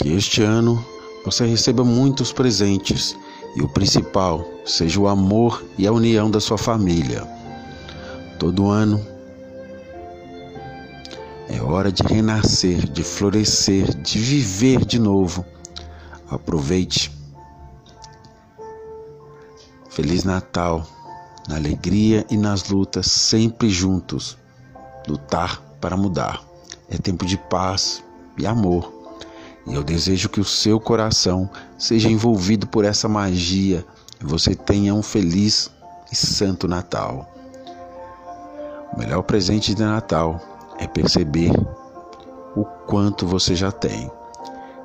Que este ano você receba muitos presentes e o principal seja o amor e a união da sua família. Todo ano é hora de renascer, de florescer, de viver de novo. Aproveite. Feliz Natal, na alegria e nas lutas, sempre juntos. Lutar para mudar. É tempo de paz e amor. E eu desejo que o seu coração seja envolvido por essa magia e você tenha um feliz e santo Natal. O melhor presente de Natal é perceber o quanto você já tem.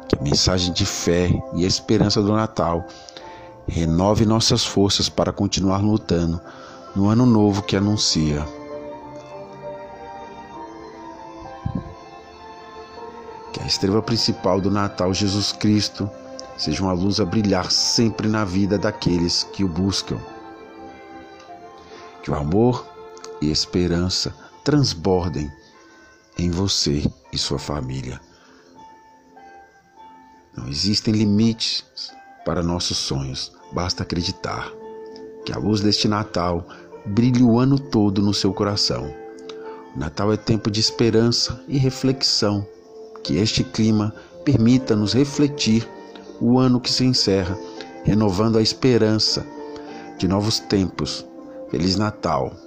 Que a mensagem de fé e esperança do Natal renove nossas forças para continuar lutando no ano novo que anuncia. Que a estrela principal do Natal, Jesus Cristo, seja uma luz a brilhar sempre na vida daqueles que o buscam. Que o amor e esperança transbordem em você e sua família. Não existem limites para nossos sonhos, basta acreditar que a luz deste Natal brilhe o ano todo no seu coração. O Natal é tempo de esperança e reflexão. Que este clima permita nos refletir o ano que se encerra, renovando a esperança de novos tempos. Feliz Natal!